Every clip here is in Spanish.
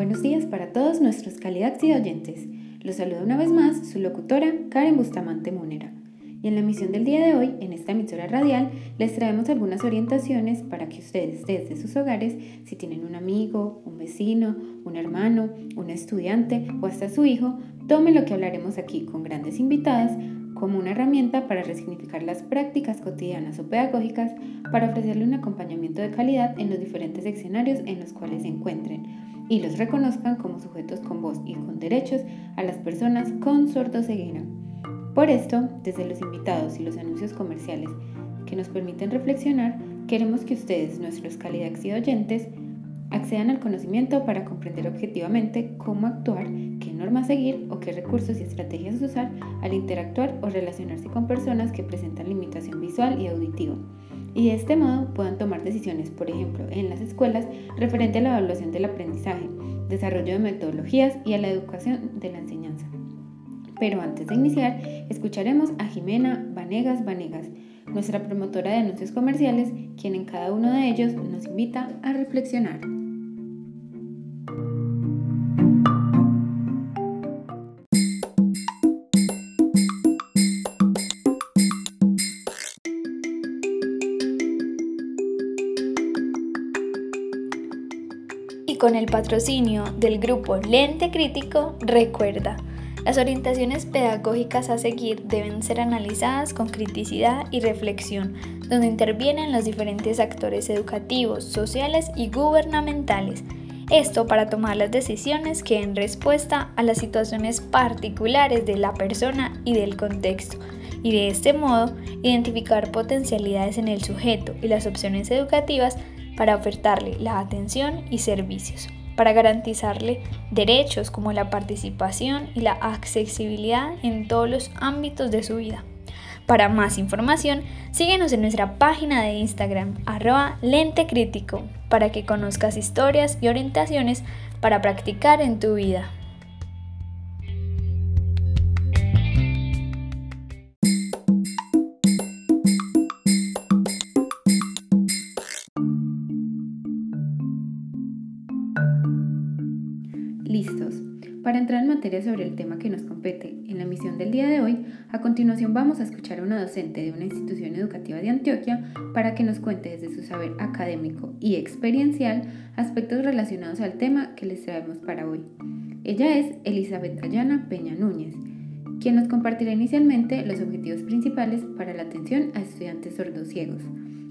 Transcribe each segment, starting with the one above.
Buenos días para todos nuestros calidad y oyentes. Los saluda una vez más su locutora Karen Bustamante Munera. Y en la emisión del día de hoy, en esta emisora radial, les traemos algunas orientaciones para que ustedes desde sus hogares, si tienen un amigo, un vecino, un hermano, un estudiante o hasta su hijo, tomen lo que hablaremos aquí con grandes invitadas como una herramienta para resignificar las prácticas cotidianas o pedagógicas para ofrecerle un acompañamiento de calidad en los diferentes escenarios en los cuales se encuentren y los reconozcan como sujetos con voz y con derechos a las personas con sordoceguera. Por esto, desde los invitados y los anuncios comerciales que nos permiten reflexionar, queremos que ustedes, nuestros calidad y oyentes, accedan al conocimiento para comprender objetivamente cómo actuar, qué normas seguir o qué recursos y estrategias usar al interactuar o relacionarse con personas que presentan limitación visual y auditiva. Y de este modo puedan tomar decisiones, por ejemplo, en las escuelas referente a la evaluación del aprendizaje, desarrollo de metodologías y a la educación de la enseñanza. Pero antes de iniciar, escucharemos a Jimena Vanegas Vanegas, nuestra promotora de anuncios comerciales, quien en cada uno de ellos nos invita a reflexionar. Con el patrocinio del grupo Lente Crítico, recuerda, las orientaciones pedagógicas a seguir deben ser analizadas con criticidad y reflexión, donde intervienen los diferentes actores educativos, sociales y gubernamentales. Esto para tomar las decisiones que den respuesta a las situaciones particulares de la persona y del contexto, y de este modo identificar potencialidades en el sujeto y las opciones educativas para ofertarle la atención y servicios para garantizarle derechos como la participación y la accesibilidad en todos los ámbitos de su vida. Para más información, síguenos en nuestra página de Instagram, arroba para que conozcas historias y orientaciones para practicar en tu vida. Materia sobre el tema que nos compete en la misión del día de hoy, a continuación vamos a escuchar a una docente de una institución educativa de Antioquia para que nos cuente desde su saber académico y experiencial aspectos relacionados al tema que les traemos para hoy. Ella es Elizabeth Dayana Peña Núñez, quien nos compartirá inicialmente los objetivos principales para la atención a estudiantes sordos ciegos.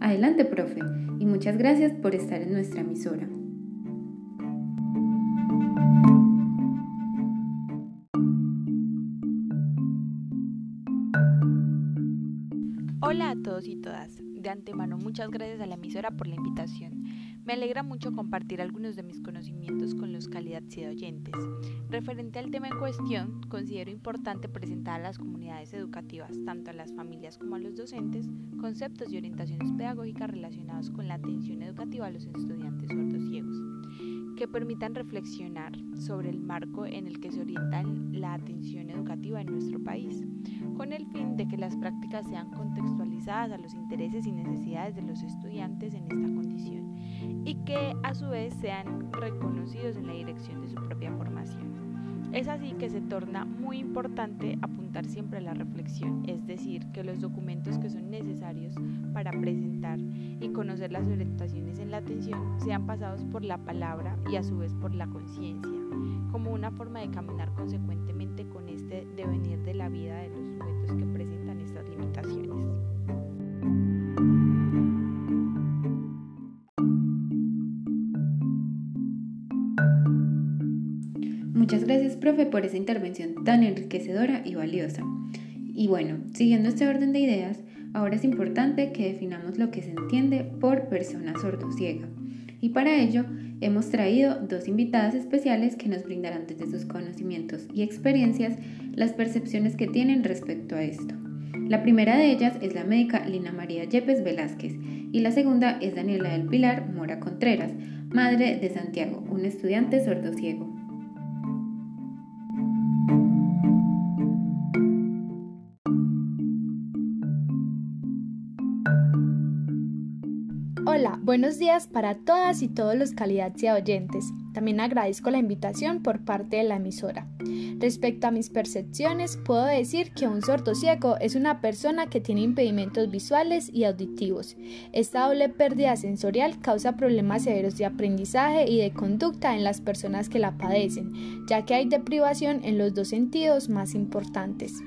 Adelante, profe, y muchas gracias por estar en nuestra emisora. Y todas. De antemano, muchas gracias a la emisora por la invitación. Me alegra mucho compartir algunos de mis conocimientos con los calidad de oyentes. Referente al tema en cuestión, considero importante presentar a las comunidades educativas, tanto a las familias como a los docentes, conceptos y orientaciones pedagógicas relacionados con la atención educativa a los estudiantes sordos ciegos que permitan reflexionar sobre el marco en el que se orienta la atención educativa en nuestro país, con el fin de que las prácticas sean contextualizadas a los intereses y necesidades de los estudiantes en esta condición y que a su vez sean reconocidos en la dirección de su propia formación. Es así que se torna muy importante apuntar siempre a la reflexión, es decir, que los documentos que son necesarios para presentar y conocer las orientaciones en la atención sean pasados por la palabra y a su vez por la conciencia, como una forma de caminar consecuentemente con este devenir de la vida de los sujetos que presentan estas limitaciones. Muchas gracias, profe, por esa intervención tan enriquecedora y valiosa. Y bueno, siguiendo este orden de ideas, ahora es importante que definamos lo que se entiende por persona sordociega. Y para ello, hemos traído dos invitadas especiales que nos brindarán desde sus conocimientos y experiencias las percepciones que tienen respecto a esto. La primera de ellas es la médica Lina María Yepes Velázquez y la segunda es Daniela del Pilar Mora Contreras, madre de Santiago, un estudiante sordociego. Hola, buenos días para todas y todos los calidad y oyentes. También agradezco la invitación por parte de la emisora. Respecto a mis percepciones, puedo decir que un ciego es una persona que tiene impedimentos visuales y auditivos. Esta doble pérdida sensorial causa problemas severos de aprendizaje y de conducta en las personas que la padecen, ya que hay deprivación en los dos sentidos más importantes.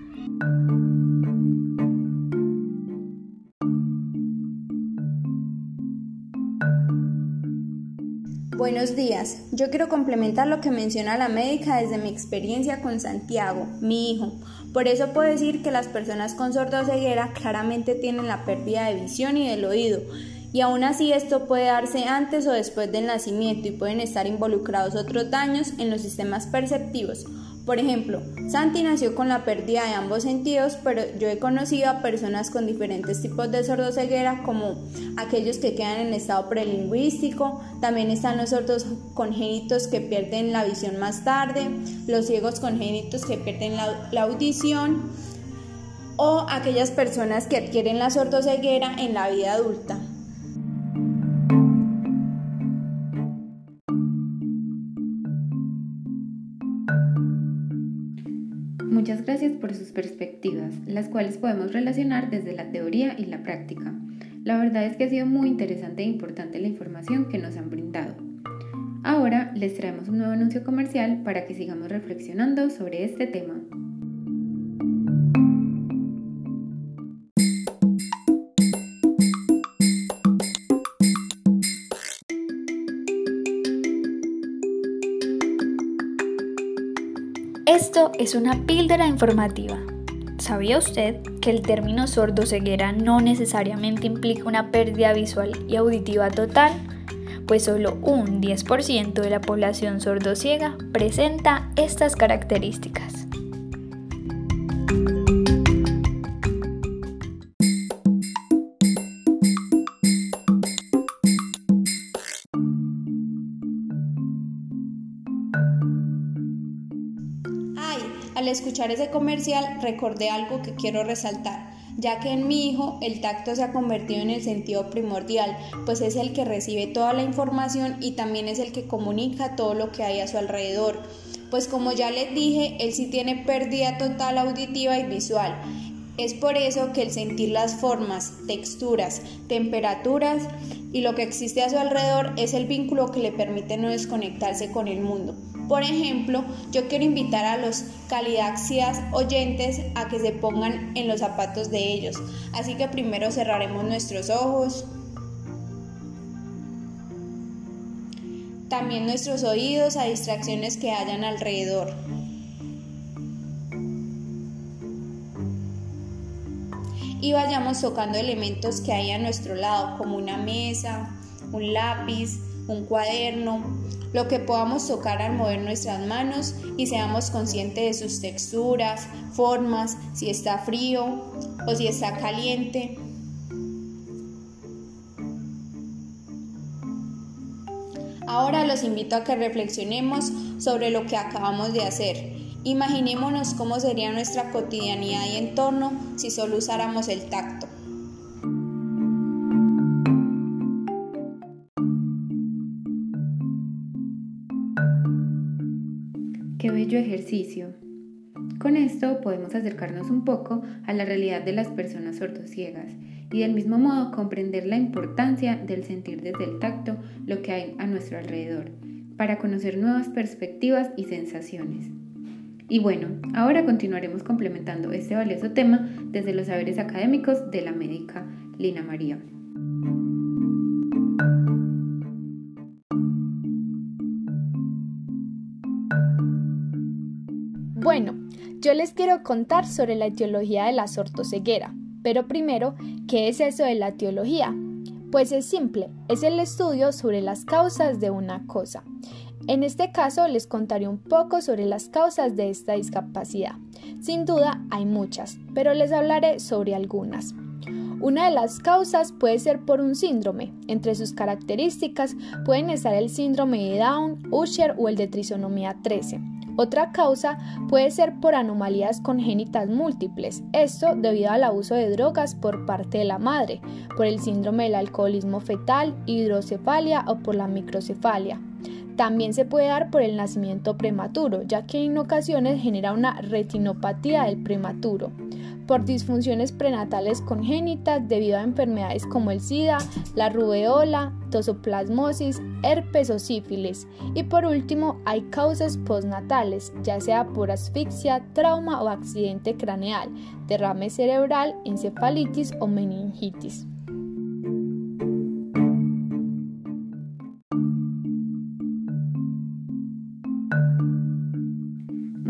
Buenos días. Yo quiero complementar lo que menciona la médica desde mi experiencia con Santiago, mi hijo. Por eso puedo decir que las personas con sordoceguera claramente tienen la pérdida de visión y del oído. Y aún así esto puede darse antes o después del nacimiento y pueden estar involucrados otros daños en los sistemas perceptivos por ejemplo, Santi nació con la pérdida de ambos sentidos, pero yo he conocido a personas con diferentes tipos de sordoceguera, como aquellos que quedan en estado prelingüístico, también están los sordos congénitos que pierden la visión más tarde, los ciegos congénitos que pierden la, la audición, o aquellas personas que adquieren la sordoceguera en la vida adulta. Muchas gracias por sus perspectivas, las cuales podemos relacionar desde la teoría y la práctica. La verdad es que ha sido muy interesante e importante la información que nos han brindado. Ahora les traemos un nuevo anuncio comercial para que sigamos reflexionando sobre este tema. Esto es una píldora informativa. ¿Sabía usted que el término sordo-ceguera no necesariamente implica una pérdida visual y auditiva total? Pues solo un 10% de la población sordociega presenta estas características. Escuchar ese comercial recordé algo que quiero resaltar, ya que en mi hijo el tacto se ha convertido en el sentido primordial, pues es el que recibe toda la información y también es el que comunica todo lo que hay a su alrededor. Pues como ya les dije, él sí tiene pérdida total auditiva y visual. Es por eso que el sentir las formas, texturas, temperaturas y lo que existe a su alrededor es el vínculo que le permite no desconectarse con el mundo. Por ejemplo, yo quiero invitar a los calidaxias oyentes a que se pongan en los zapatos de ellos. Así que primero cerraremos nuestros ojos. También nuestros oídos a distracciones que hayan alrededor. Y vayamos tocando elementos que hay a nuestro lado, como una mesa, un lápiz, un cuaderno, lo que podamos tocar al mover nuestras manos y seamos conscientes de sus texturas, formas, si está frío o si está caliente. Ahora los invito a que reflexionemos sobre lo que acabamos de hacer. Imaginémonos cómo sería nuestra cotidianidad y entorno si solo usáramos el tacto. Qué bello ejercicio. Con esto podemos acercarnos un poco a la realidad de las personas sordociegas y del mismo modo comprender la importancia del sentir desde el tacto lo que hay a nuestro alrededor, para conocer nuevas perspectivas y sensaciones. Y bueno, ahora continuaremos complementando este valioso tema desde los saberes académicos de la médica Lina María. Bueno, yo les quiero contar sobre la etiología de la sortoceguera, pero primero, ¿qué es eso de la etiología? Pues es simple, es el estudio sobre las causas de una cosa. En este caso les contaré un poco sobre las causas de esta discapacidad. Sin duda hay muchas, pero les hablaré sobre algunas. Una de las causas puede ser por un síndrome. Entre sus características pueden estar el síndrome de Down, Usher o el de trisonomía 13 Otra causa puede ser por anomalías congénitas múltiples, esto debido al abuso de drogas por parte de la madre, por el síndrome del alcoholismo fetal, hidrocefalia o por la microcefalia. También se puede dar por el nacimiento prematuro, ya que en ocasiones genera una retinopatía del prematuro por disfunciones prenatales congénitas debido a enfermedades como el SIDA, la rubeola, tosoplasmosis, herpes o sífilis. Y por último, hay causas postnatales, ya sea por asfixia, trauma o accidente craneal, derrame cerebral, encefalitis o meningitis.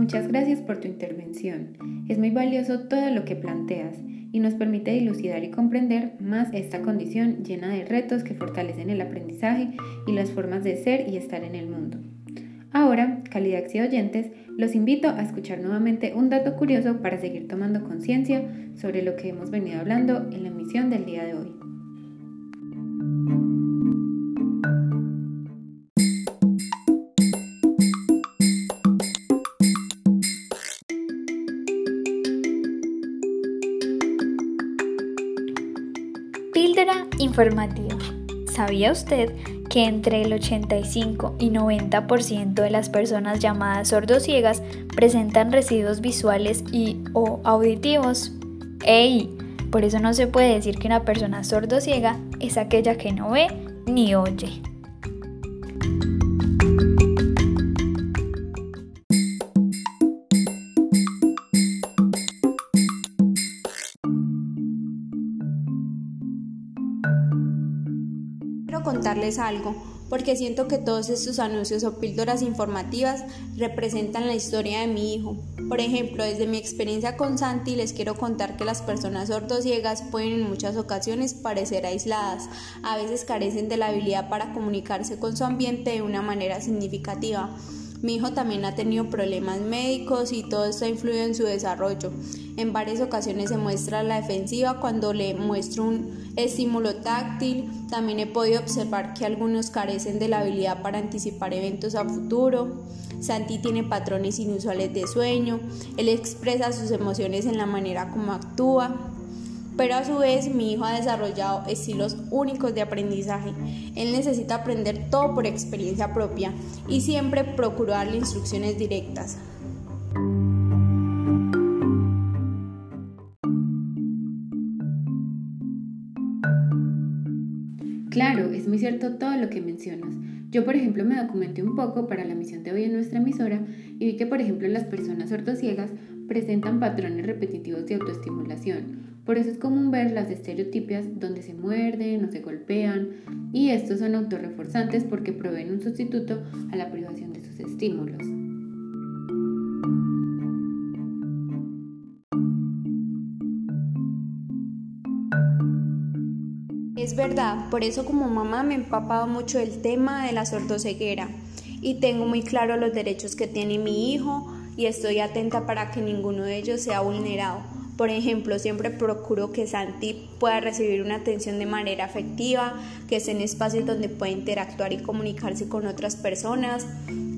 Muchas gracias por tu intervención. Es muy valioso todo lo que planteas y nos permite dilucidar y comprender más esta condición llena de retos que fortalecen el aprendizaje y las formas de ser y estar en el mundo. Ahora, calidad y oyentes, los invito a escuchar nuevamente un dato curioso para seguir tomando conciencia sobre lo que hemos venido hablando en la emisión del día de hoy. Píldora informativa. ¿Sabía usted que entre el 85 y 90% de las personas llamadas sordociegas presentan residuos visuales y o auditivos? ¡Ey! Por eso no se puede decir que una persona sordociega es aquella que no ve ni oye. Algo, porque siento que todos estos anuncios o píldoras informativas representan la historia de mi hijo. Por ejemplo, desde mi experiencia con Santi les quiero contar que las personas sordociegas pueden en muchas ocasiones parecer aisladas, a veces carecen de la habilidad para comunicarse con su ambiente de una manera significativa. Mi hijo también ha tenido problemas médicos y todo esto ha influido en su desarrollo. En varias ocasiones se muestra la defensiva cuando le muestro un estímulo táctil. También he podido observar que algunos carecen de la habilidad para anticipar eventos a futuro. Santi tiene patrones inusuales de sueño. Él expresa sus emociones en la manera como actúa pero a su vez mi hijo ha desarrollado estilos únicos de aprendizaje. Él necesita aprender todo por experiencia propia y siempre procuro darle instrucciones directas. Claro, es muy cierto todo lo que mencionas. Yo, por ejemplo, me documenté un poco para la misión de hoy en nuestra emisora y vi que, por ejemplo, las personas sordociegas presentan patrones repetitivos de autoestimulación, por eso es común ver las estereotipias donde se muerden o se golpean y estos son autorreforzantes porque proveen un sustituto a la privación de sus estímulos. Es verdad, por eso como mamá me he empapado mucho del tema de la sordoceguera y tengo muy claro los derechos que tiene mi hijo y estoy atenta para que ninguno de ellos sea vulnerado. Por ejemplo, siempre procuro que Santi pueda recibir una atención de manera afectiva, que esté en espacios donde pueda interactuar y comunicarse con otras personas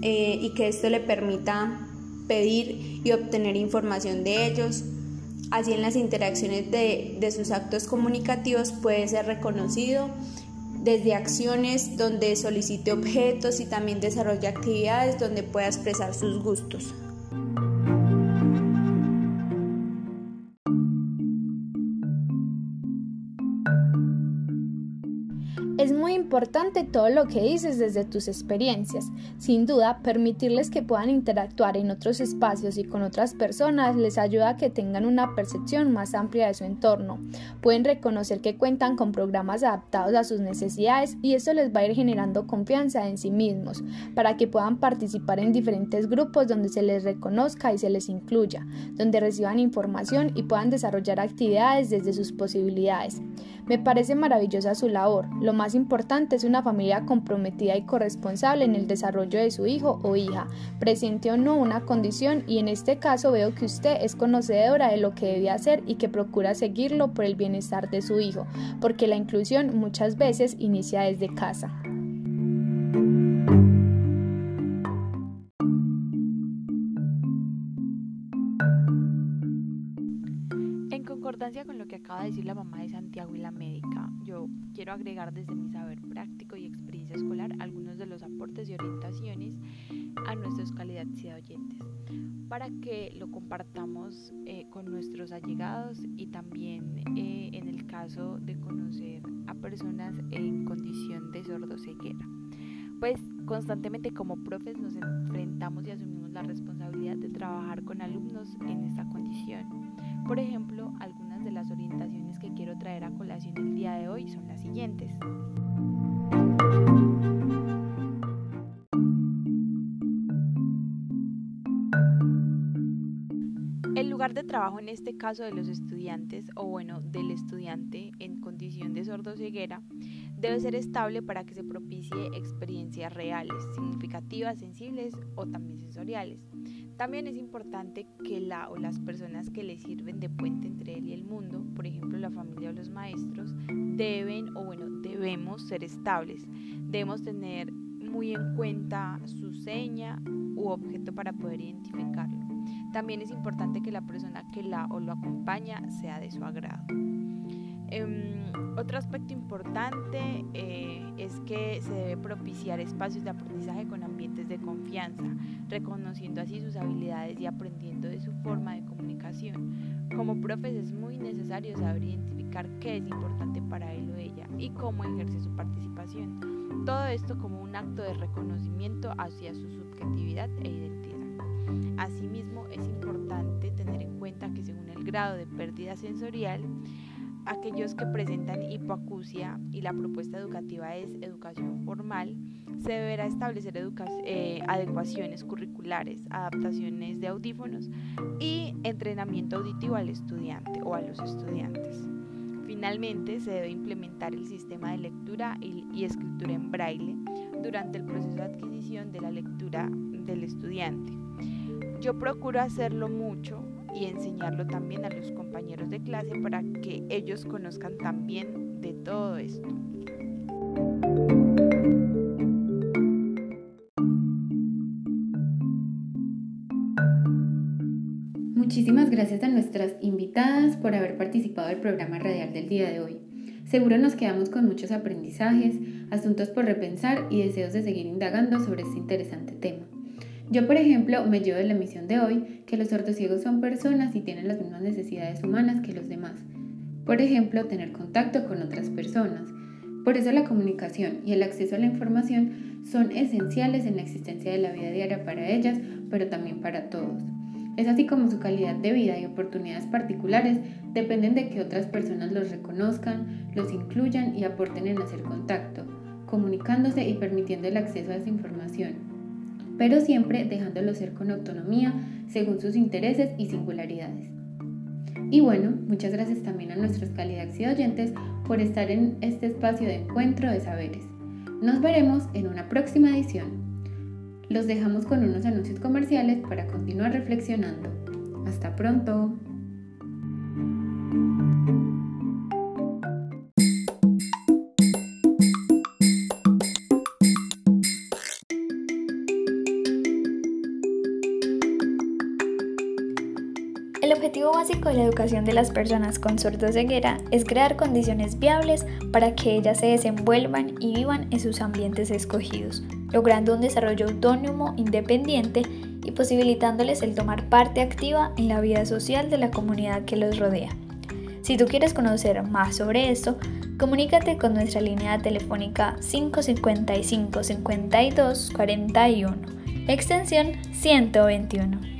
eh, y que esto le permita pedir y obtener información de ellos. Así en las interacciones de, de sus actos comunicativos puede ser reconocido desde acciones donde solicite objetos y también desarrolle actividades donde pueda expresar sus gustos. Importante todo lo que dices desde tus experiencias. Sin duda, permitirles que puedan interactuar en otros espacios y con otras personas les ayuda a que tengan una percepción más amplia de su entorno. Pueden reconocer que cuentan con programas adaptados a sus necesidades y eso les va a ir generando confianza en sí mismos para que puedan participar en diferentes grupos donde se les reconozca y se les incluya, donde reciban información y puedan desarrollar actividades desde sus posibilidades. Me parece maravillosa su labor. Lo más importante es una familia comprometida y corresponsable en el desarrollo de su hijo o hija, presente o no una condición y en este caso veo que usted es conocedora de lo que debe hacer y que procura seguirlo por el bienestar de su hijo, porque la inclusión muchas veces inicia desde casa. Acaba de decir la mamá de Santiago y la médica, yo quiero agregar desde mi saber práctico y experiencia escolar algunos de los aportes y orientaciones a nuestros calidad de oyentes para que lo compartamos eh, con nuestros allegados y también eh, en el caso de conocer a personas en condición de sordoceguera. Pues constantemente como profes nos enfrentamos y asumimos la responsabilidad de trabajar con alumnos en esta condición. Por ejemplo, algunas de las orientaciones que quiero traer a colación el día de hoy son las siguientes. El lugar de trabajo en este caso de los estudiantes, o bueno, del estudiante en condición de sordoceguera, debe ser estable para que se propicie experiencias reales, significativas, sensibles o también sensoriales. También es importante que la o las personas que le sirven de puente entre él y el mundo, por ejemplo la familia o los maestros, deben o bueno, debemos ser estables. Debemos tener muy en cuenta su seña u objeto para poder identificarlo. También es importante que la persona que la o lo acompaña sea de su agrado. Otro aspecto importante eh, es que se debe propiciar espacios de aprendizaje con ambientes de confianza, reconociendo así sus habilidades y aprendiendo de su forma de comunicación. Como profes es muy necesario saber identificar qué es importante para él o ella y cómo ejerce su participación. Todo esto como un acto de reconocimiento hacia su subjetividad e identidad. Asimismo, es importante tener en cuenta que según el grado de pérdida sensorial, aquellos que presentan hipoacusia y la propuesta educativa es educación formal, se deberá establecer eh, adecuaciones curriculares, adaptaciones de audífonos y entrenamiento auditivo al estudiante o a los estudiantes. Finalmente, se debe implementar el sistema de lectura y escritura en braille durante el proceso de adquisición de la lectura del estudiante. Yo procuro hacerlo mucho y enseñarlo también a los compañeros de clase para que ellos conozcan también de todo esto. Muchísimas gracias a nuestras invitadas por haber participado del programa radial del día de hoy. Seguro nos quedamos con muchos aprendizajes, asuntos por repensar y deseos de seguir indagando sobre este interesante tema. Yo, por ejemplo, me llevo de la misión de hoy que los sordociegos son personas y tienen las mismas necesidades humanas que los demás. Por ejemplo, tener contacto con otras personas. Por eso la comunicación y el acceso a la información son esenciales en la existencia de la vida diaria para ellas, pero también para todos. Es así como su calidad de vida y oportunidades particulares dependen de que otras personas los reconozcan, los incluyan y aporten en hacer contacto, comunicándose y permitiendo el acceso a esa información pero siempre dejándolo ser con autonomía según sus intereses y singularidades. Y bueno, muchas gracias también a nuestros calidad oyentes por estar en este espacio de encuentro de saberes. Nos veremos en una próxima edición. Los dejamos con unos anuncios comerciales para continuar reflexionando. Hasta pronto. De las personas con sordoceguera es crear condiciones viables para que ellas se desenvuelvan y vivan en sus ambientes escogidos, logrando un desarrollo autónomo, independiente y posibilitándoles el tomar parte activa en la vida social de la comunidad que los rodea. Si tú quieres conocer más sobre esto, comunícate con nuestra línea telefónica 555 52 41, extensión 121.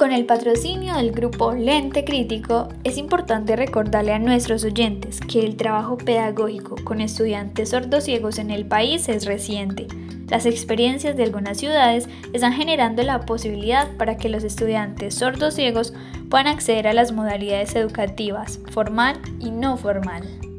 Con el patrocinio del grupo Lente Crítico, es importante recordarle a nuestros oyentes que el trabajo pedagógico con estudiantes sordociegos en el país es reciente. Las experiencias de algunas ciudades están generando la posibilidad para que los estudiantes sordociegos puedan acceder a las modalidades educativas formal y no formal.